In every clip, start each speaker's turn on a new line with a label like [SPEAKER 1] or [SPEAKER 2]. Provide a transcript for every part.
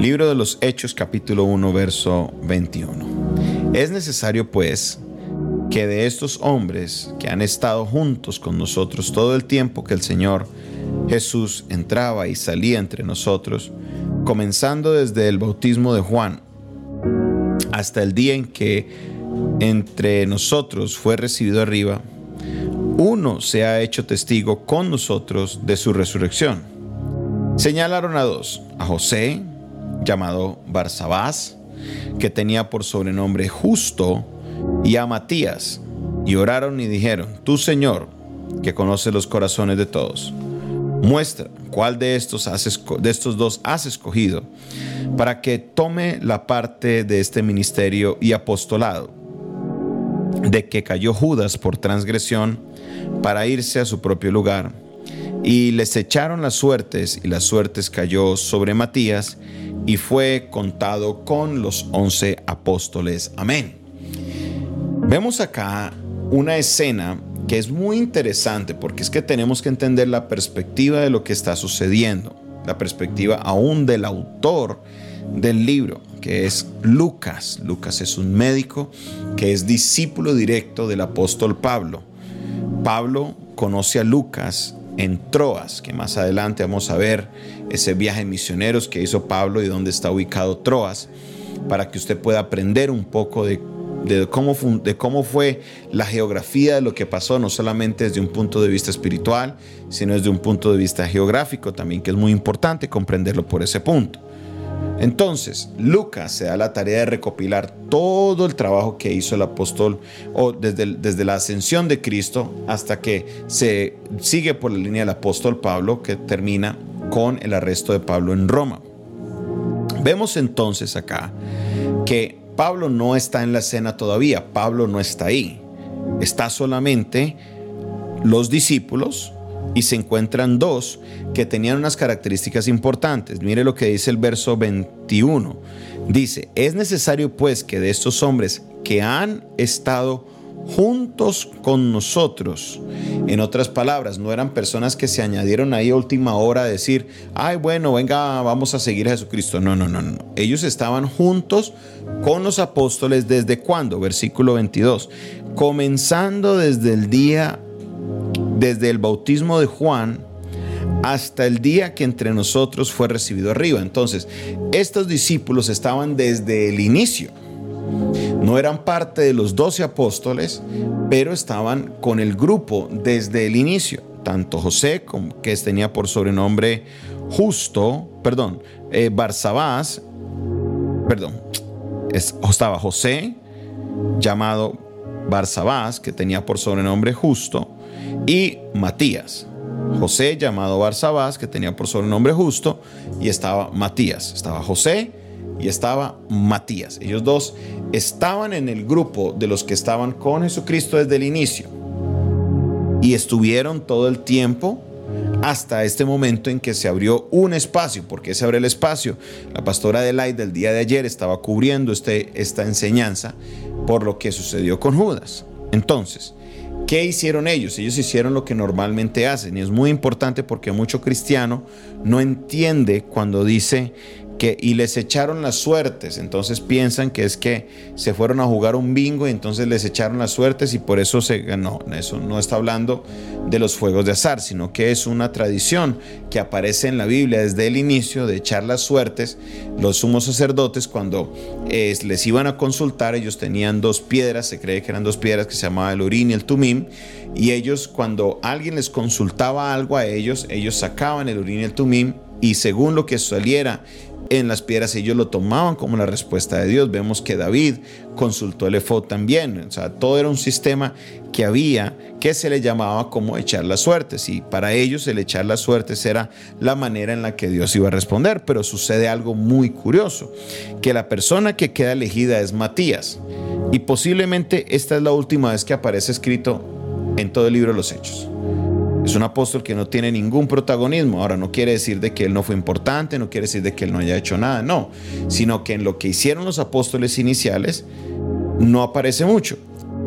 [SPEAKER 1] Libro de los Hechos capítulo 1 verso 21. Es necesario pues que de estos hombres que han estado juntos con nosotros todo el tiempo que el Señor Jesús entraba y salía entre nosotros, comenzando desde el bautismo de Juan hasta el día en que entre nosotros fue recibido arriba, uno se ha hecho testigo con nosotros de su resurrección. Señalaron a dos, a José, llamado Barsabás, que tenía por sobrenombre justo, y a Matías, y oraron y dijeron, tú Señor, que conoces los corazones de todos, muestra cuál de estos, de estos dos has escogido para que tome la parte de este ministerio y apostolado, de que cayó Judas por transgresión para irse a su propio lugar. Y les echaron las suertes, y las suertes cayó sobre Matías, y fue contado con los once apóstoles. Amén. Vemos acá una escena que es muy interesante porque es que tenemos que entender la perspectiva de lo que está sucediendo, la perspectiva aún del autor del libro, que es Lucas. Lucas es un médico que es discípulo directo del apóstol Pablo. Pablo conoce a Lucas en Troas, que más adelante vamos a ver ese viaje misioneros que hizo Pablo y dónde está ubicado Troas, para que usted pueda aprender un poco de, cómo, de cómo fue la geografía de lo que pasó, no solamente desde un punto de vista espiritual, sino desde un punto de vista geográfico también, que es muy importante comprenderlo por ese punto. Entonces, Lucas se da la tarea de recopilar todo el trabajo que hizo el apóstol o desde, desde la ascensión de Cristo hasta que se sigue por la línea del apóstol Pablo que termina con el arresto de Pablo en Roma. Vemos entonces acá que Pablo no está en la escena todavía, Pablo no está ahí, está solamente los discípulos, y se encuentran dos que tenían unas características importantes. Mire lo que dice el verso 21. Dice, es necesario pues que de estos hombres que han estado juntos con nosotros, en otras palabras, no eran personas que se añadieron ahí a última hora a decir, ay bueno, venga, vamos a seguir a Jesucristo. No, no, no, no. Ellos estaban juntos con los apóstoles desde cuándo? Versículo 22. Comenzando desde el día desde el bautismo de Juan hasta el día que entre nosotros fue recibido arriba. Entonces, estos discípulos estaban desde el inicio. No eran parte de los doce apóstoles, pero estaban con el grupo desde el inicio. Tanto José, que tenía por sobrenombre justo, perdón, eh, Barsabás, perdón, estaba José, llamado Barsabás, que tenía por sobrenombre justo, y Matías. José llamado Barsabás, que tenía por sobrenombre justo, y estaba Matías. Estaba José y estaba Matías. Ellos dos estaban en el grupo de los que estaban con Jesucristo desde el inicio. Y estuvieron todo el tiempo hasta este momento en que se abrió un espacio. ¿Por qué se abre el espacio? La pastora Adelaide del día de ayer estaba cubriendo este, esta enseñanza por lo que sucedió con Judas. Entonces, ¿Qué hicieron ellos? Ellos hicieron lo que normalmente hacen y es muy importante porque mucho cristiano no entiende cuando dice y les echaron las suertes. Entonces piensan que es que se fueron a jugar un bingo y entonces les echaron las suertes y por eso se ganó. Eso no está hablando de los juegos de azar, sino que es una tradición que aparece en la Biblia desde el inicio de echar las suertes. Los sumos sacerdotes cuando eh, les iban a consultar, ellos tenían dos piedras, se cree que eran dos piedras que se llamaban el Urín y el Tumim, y ellos cuando alguien les consultaba algo a ellos, ellos sacaban el Urín y el Tumim y según lo que saliera en las piedras ellos lo tomaban como la respuesta de Dios. Vemos que David consultó el efod también. O sea, todo era un sistema que había que se le llamaba como echar las suertes. Y para ellos el echar las suertes era la manera en la que Dios iba a responder. Pero sucede algo muy curioso, que la persona que queda elegida es Matías. Y posiblemente esta es la última vez que aparece escrito en todo el libro de los Hechos. Es un apóstol que no tiene ningún protagonismo. Ahora, no quiere decir de que él no fue importante, no quiere decir de que él no haya hecho nada, no. Sino que en lo que hicieron los apóstoles iniciales no aparece mucho.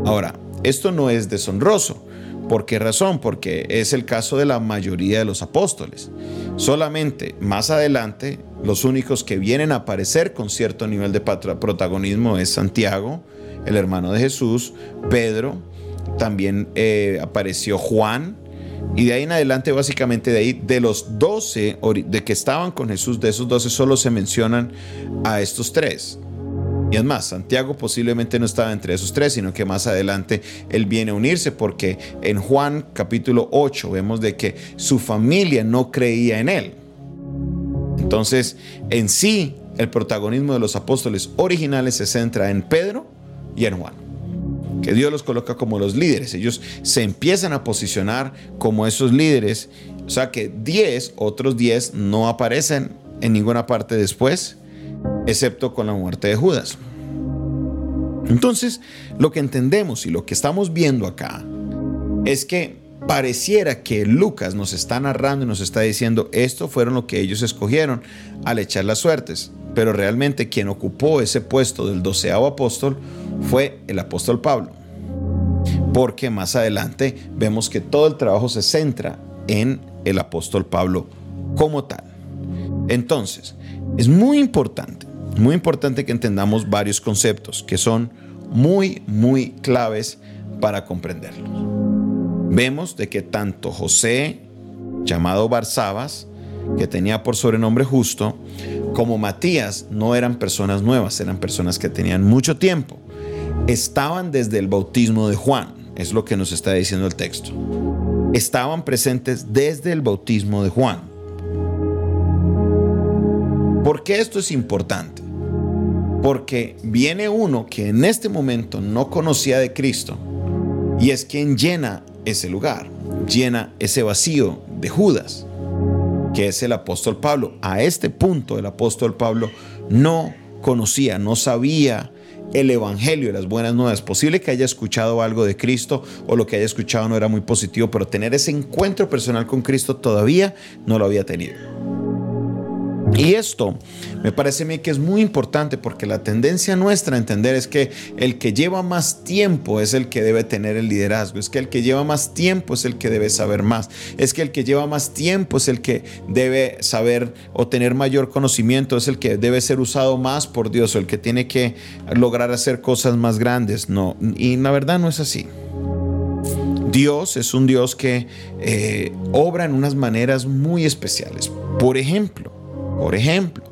[SPEAKER 1] Ahora, esto no es deshonroso. ¿Por qué razón? Porque es el caso de la mayoría de los apóstoles. Solamente más adelante Los únicos que vienen a aparecer con cierto nivel de protagonismo es Santiago, el hermano de Jesús, Pedro, también eh, apareció Juan, y de ahí en adelante, básicamente de ahí, de los doce de que estaban con Jesús, de esos doce solo se mencionan a estos tres. Y es más, Santiago posiblemente no estaba entre esos tres, sino que más adelante él viene a unirse porque en Juan capítulo 8 vemos de que su familia no creía en él. Entonces, en sí, el protagonismo de los apóstoles originales se centra en Pedro y en Juan que Dios los coloca como los líderes. Ellos se empiezan a posicionar como esos líderes. O sea que 10, otros 10 no aparecen en ninguna parte después, excepto con la muerte de Judas. Entonces, lo que entendemos y lo que estamos viendo acá es que pareciera que Lucas nos está narrando y nos está diciendo esto fueron lo que ellos escogieron al echar las suertes, pero realmente quien ocupó ese puesto del doceavo apóstol fue el apóstol Pablo. Porque más adelante vemos que todo el trabajo se centra en el apóstol Pablo como tal. Entonces, es muy importante, muy importante que entendamos varios conceptos que son muy, muy claves para comprenderlos. Vemos de que tanto José, llamado Barsabas, que tenía por sobrenombre justo, como Matías no eran personas nuevas, eran personas que tenían mucho tiempo estaban desde el bautismo de Juan, es lo que nos está diciendo el texto. Estaban presentes desde el bautismo de Juan. ¿Por qué esto es importante? Porque viene uno que en este momento no conocía de Cristo y es quien llena ese lugar, llena ese vacío de Judas, que es el apóstol Pablo. A este punto el apóstol Pablo no conocía, no sabía el Evangelio y las buenas nuevas. Posible que haya escuchado algo de Cristo o lo que haya escuchado no era muy positivo, pero tener ese encuentro personal con Cristo todavía no lo había tenido. Y esto me parece a mí que es muy importante porque la tendencia nuestra a entender es que el que lleva más tiempo es el que debe tener el liderazgo, es que el que lleva más tiempo es el que debe saber más, es que el que lleva más tiempo es el que debe saber o tener mayor conocimiento, es el que debe ser usado más por Dios o el que tiene que lograr hacer cosas más grandes. No, y la verdad no es así. Dios es un Dios que eh, obra en unas maneras muy especiales. Por ejemplo, por ejemplo,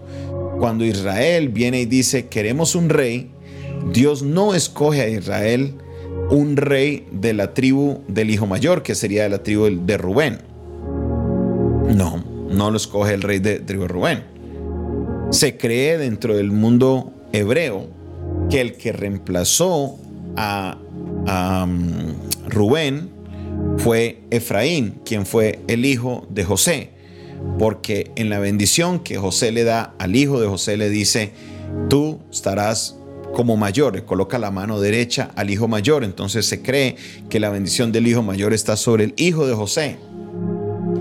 [SPEAKER 1] cuando Israel viene y dice, queremos un rey, Dios no escoge a Israel un rey de la tribu del hijo mayor, que sería de la tribu de Rubén. No, no lo escoge el rey de tribu de Rubén. Se cree dentro del mundo hebreo que el que reemplazó a, um, Rubén fue Efraín, quien fue el hijo de José porque en la bendición que José le da al hijo de José le dice, tú estarás como mayor, le coloca la mano derecha al hijo mayor, entonces se cree que la bendición del hijo mayor está sobre el hijo de José.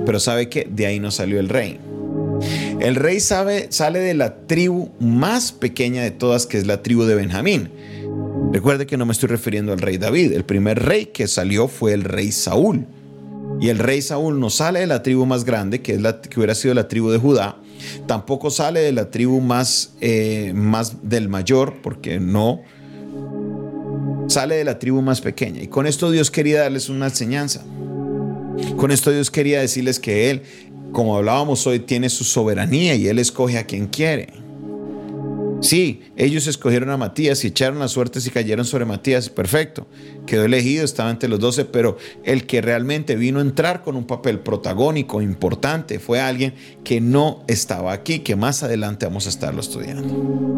[SPEAKER 1] Pero sabe que de ahí no salió el rey. El rey sale de la tribu más pequeña de todas, que es la tribu de Benjamín. Recuerde que no me estoy refiriendo al rey David. El primer rey que salió fue el rey Saúl. Y el rey Saúl no sale de la tribu más grande, que, es la, que hubiera sido la tribu de Judá. Tampoco sale de la tribu más, eh, más del mayor, porque no. Sale de la tribu más pequeña. Y con esto Dios quería darles una enseñanza. Con esto Dios quería decirles que Él, como hablábamos hoy, tiene su soberanía y Él escoge a quien quiere. Sí, ellos escogieron a Matías y echaron las suertes y cayeron sobre Matías. Perfecto. Quedó elegido, estaba entre los doce, pero el que realmente vino a entrar con un papel protagónico importante fue alguien que no estaba aquí, que más adelante vamos a estarlo estudiando.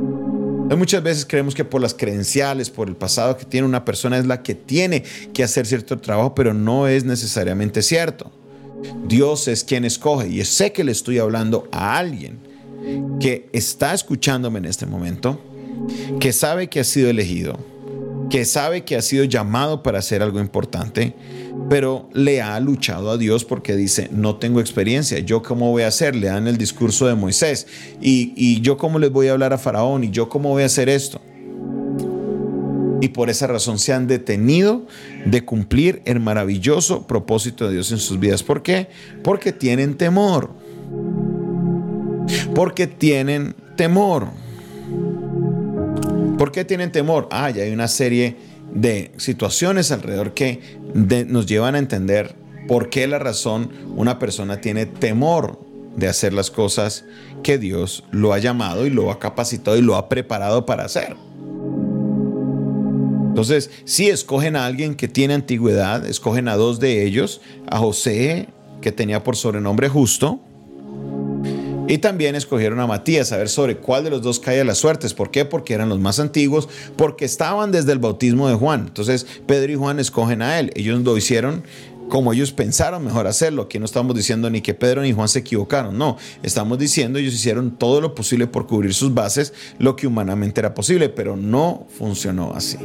[SPEAKER 1] Muchas veces creemos que por las credenciales, por el pasado que tiene una persona es la que tiene que hacer cierto trabajo, pero no es necesariamente cierto. Dios es quien escoge y sé que le estoy hablando a alguien que está escuchándome en este momento, que sabe que ha sido elegido, que sabe que ha sido llamado para hacer algo importante, pero le ha luchado a Dios porque dice, no tengo experiencia, yo cómo voy a hacer, le dan el discurso de Moisés, y, y yo cómo les voy a hablar a Faraón, y yo cómo voy a hacer esto. Y por esa razón se han detenido de cumplir el maravilloso propósito de Dios en sus vidas. ¿Por qué? Porque tienen temor. Porque tienen temor. ¿Por qué tienen temor? Ah, ya hay una serie de situaciones alrededor que nos llevan a entender por qué la razón una persona tiene temor de hacer las cosas que Dios lo ha llamado y lo ha capacitado y lo ha preparado para hacer. Entonces, si escogen a alguien que tiene antigüedad, escogen a dos de ellos, a José, que tenía por sobrenombre justo, y también escogieron a Matías a ver sobre cuál de los dos cae las suertes. ¿Por qué? Porque eran los más antiguos, porque estaban desde el bautismo de Juan. Entonces Pedro y Juan escogen a él. Ellos lo hicieron como ellos pensaron mejor hacerlo. Aquí no estamos diciendo ni que Pedro ni Juan se equivocaron, no, estamos diciendo ellos hicieron todo lo posible por cubrir sus bases, lo que humanamente era posible, pero no funcionó así.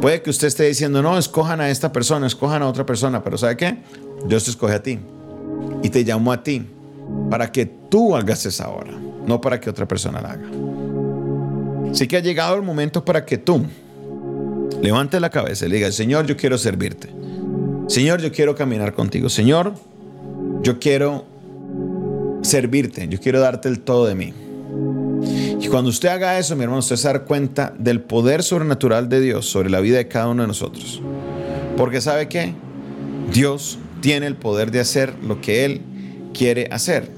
[SPEAKER 1] Puede que usted esté diciendo, no, escojan a esta persona, escojan a otra persona, pero ¿sabe qué? Dios te escoge a ti y te llamó a ti para que tú hagas esa obra, no para que otra persona la haga. Así que ha llegado el momento para que tú levantes la cabeza y digas, Señor, yo quiero servirte. Señor, yo quiero caminar contigo. Señor, yo quiero servirte. Yo quiero darte el todo de mí. Y cuando usted haga eso, mi hermano, usted se va a dar cuenta del poder sobrenatural de Dios sobre la vida de cada uno de nosotros. Porque sabe que Dios tiene el poder de hacer lo que Él quiere hacer.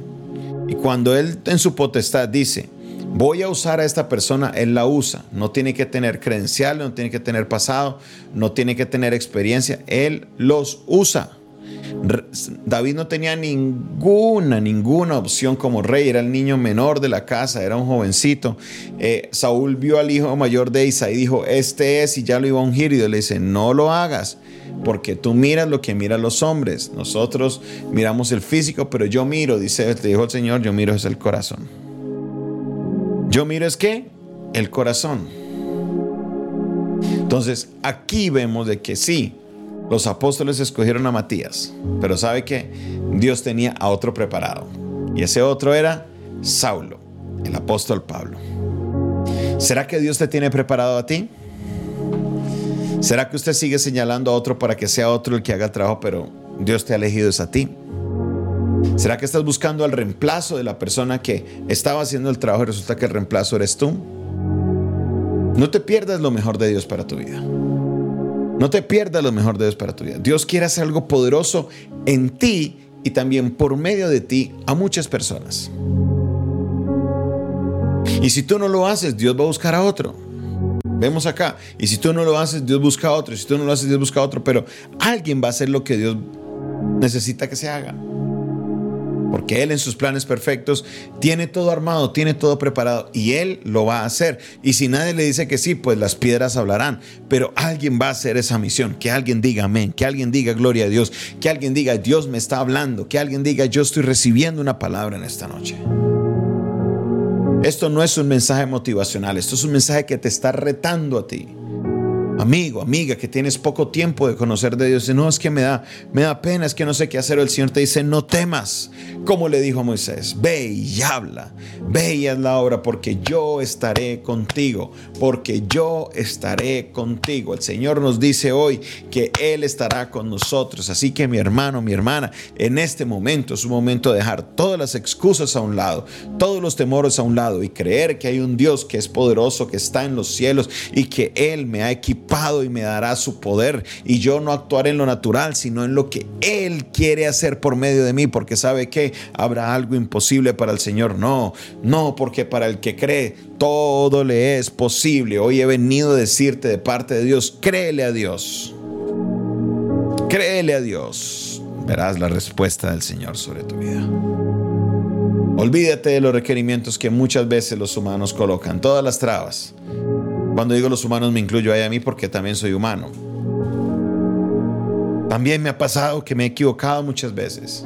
[SPEAKER 1] Y cuando Él en su potestad dice, voy a usar a esta persona, Él la usa. No tiene que tener credenciales, no tiene que tener pasado, no tiene que tener experiencia. Él los usa. David no tenía ninguna, ninguna opción como rey, era el niño menor de la casa, era un jovencito. Eh, Saúl vio al hijo mayor de Isaí y dijo, este es, y ya lo iba a ungir, y Dios le dice, no lo hagas, porque tú miras lo que miran los hombres, nosotros miramos el físico, pero yo miro, dice, te dijo el Señor, yo miro es el corazón. Yo miro es que el corazón. Entonces, aquí vemos de que sí, los apóstoles escogieron a Matías, pero ¿sabe que Dios tenía a otro preparado. Y ese otro era Saulo, el apóstol Pablo. ¿Será que Dios te tiene preparado a ti? ¿Será que usted sigue señalando a otro para que sea otro el que haga trabajo, pero Dios te ha elegido es a ti? ¿Será que estás buscando al reemplazo de la persona que estaba haciendo el trabajo y resulta que el reemplazo eres tú? No te pierdas lo mejor de Dios para tu vida. No te pierdas lo mejor de Dios para tu vida. Dios quiere hacer algo poderoso en ti y también por medio de ti a muchas personas. Y si tú no lo haces, Dios va a buscar a otro. Vemos acá. Y si tú no lo haces, Dios busca a otro. Y si tú no lo haces, Dios busca a otro. Pero alguien va a hacer lo que Dios necesita que se haga. Porque Él en sus planes perfectos tiene todo armado, tiene todo preparado y Él lo va a hacer. Y si nadie le dice que sí, pues las piedras hablarán. Pero alguien va a hacer esa misión. Que alguien diga amén, que alguien diga gloria a Dios, que alguien diga Dios me está hablando, que alguien diga yo estoy recibiendo una palabra en esta noche. Esto no es un mensaje motivacional, esto es un mensaje que te está retando a ti amigo, amiga, que tienes poco tiempo de conocer de Dios, no es que me da, me da pena, es que no sé qué hacer. El Señor te dice, no temas, como le dijo a Moisés, ve y habla, ve y haz la obra, porque yo estaré contigo, porque yo estaré contigo. El Señor nos dice hoy que Él estará con nosotros. Así que mi hermano, mi hermana, en este momento es un momento de dejar todas las excusas a un lado, todos los temores a un lado y creer que hay un Dios que es poderoso, que está en los cielos y que Él me ha equipado y me dará su poder. Y yo no actuaré en lo natural, sino en lo que Él quiere hacer por medio de mí, porque sabe que habrá algo imposible para el Señor. No, no, porque para el que cree, todo le es posible. Hoy he venido a decirte de parte de Dios, créele a Dios. Créele a Dios. Verás la respuesta del Señor sobre tu vida. Olvídate de los requerimientos que muchas veces los humanos colocan, todas las trabas. Cuando digo los humanos me incluyo ahí a mí porque también soy humano. También me ha pasado que me he equivocado muchas veces.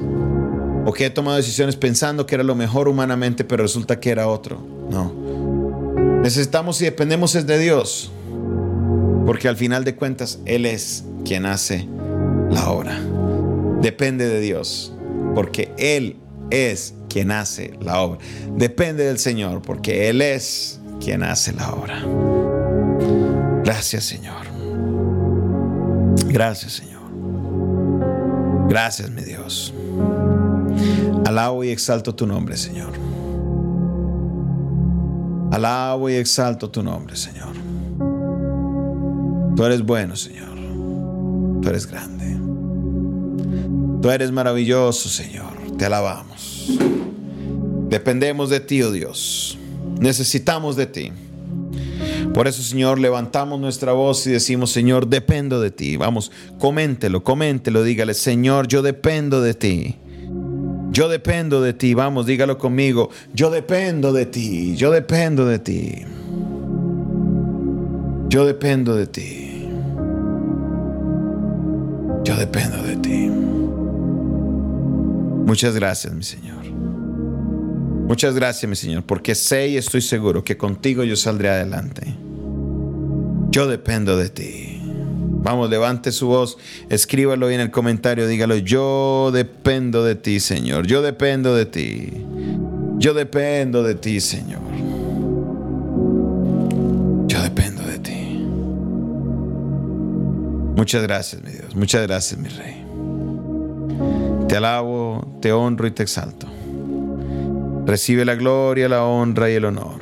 [SPEAKER 1] O que he tomado decisiones pensando que era lo mejor humanamente, pero resulta que era otro. No. Necesitamos y dependemos es de Dios. Porque al final de cuentas, Él es quien hace la obra. Depende de Dios. Porque Él es quien hace la obra. Depende del Señor. Porque Él es quien hace la obra. Gracias Señor. Gracias Señor. Gracias mi Dios. Alabo y exalto tu nombre, Señor. Alabo y exalto tu nombre, Señor. Tú eres bueno, Señor. Tú eres grande. Tú eres maravilloso, Señor. Te alabamos. Dependemos de ti, oh Dios. Necesitamos de ti. Por eso, Señor, levantamos nuestra voz y decimos, Señor, dependo de ti. Vamos, coméntelo, coméntelo, dígale, Señor, yo dependo de ti. Yo dependo de ti. Vamos, dígalo conmigo. Yo dependo de ti. Yo dependo de ti. Yo dependo de ti. Yo dependo de ti. Muchas gracias, mi Señor. Muchas gracias, mi Señor, porque sé y estoy seguro que contigo yo saldré adelante. Yo dependo de ti. Vamos, levante su voz, escríbalo ahí en el comentario, dígalo, yo dependo de ti, Señor. Yo dependo de ti. Yo dependo de ti, Señor. Yo dependo de ti. Muchas gracias, mi Dios. Muchas gracias, mi Rey. Te alabo, te honro y te exalto. Recibe la gloria, la honra y el honor.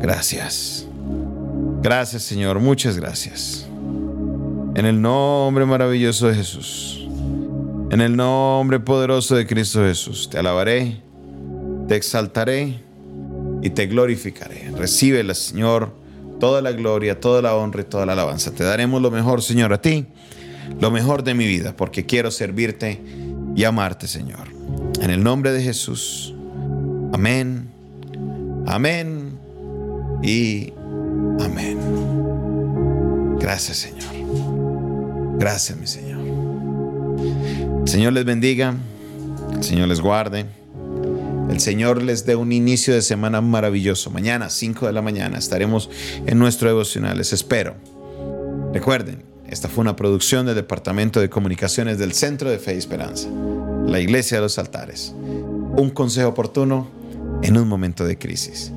[SPEAKER 1] Gracias. Gracias Señor, muchas gracias. En el nombre maravilloso de Jesús. En el nombre poderoso de Cristo Jesús. Te alabaré, te exaltaré y te glorificaré. Recibe, Señor, toda la gloria, toda la honra y toda la alabanza. Te daremos lo mejor, Señor, a ti, lo mejor de mi vida, porque quiero servirte y amarte, Señor. En el nombre de Jesús. Amén. Amén. Y Amén. Gracias Señor. Gracias mi Señor. El Señor les bendiga. El Señor les guarde. El Señor les dé un inicio de semana maravilloso. Mañana, 5 de la mañana, estaremos en nuestro devocional. Les espero. Recuerden, esta fue una producción del Departamento de Comunicaciones del Centro de Fe y Esperanza, la Iglesia de los Altares. Un consejo oportuno en un momento de crisis.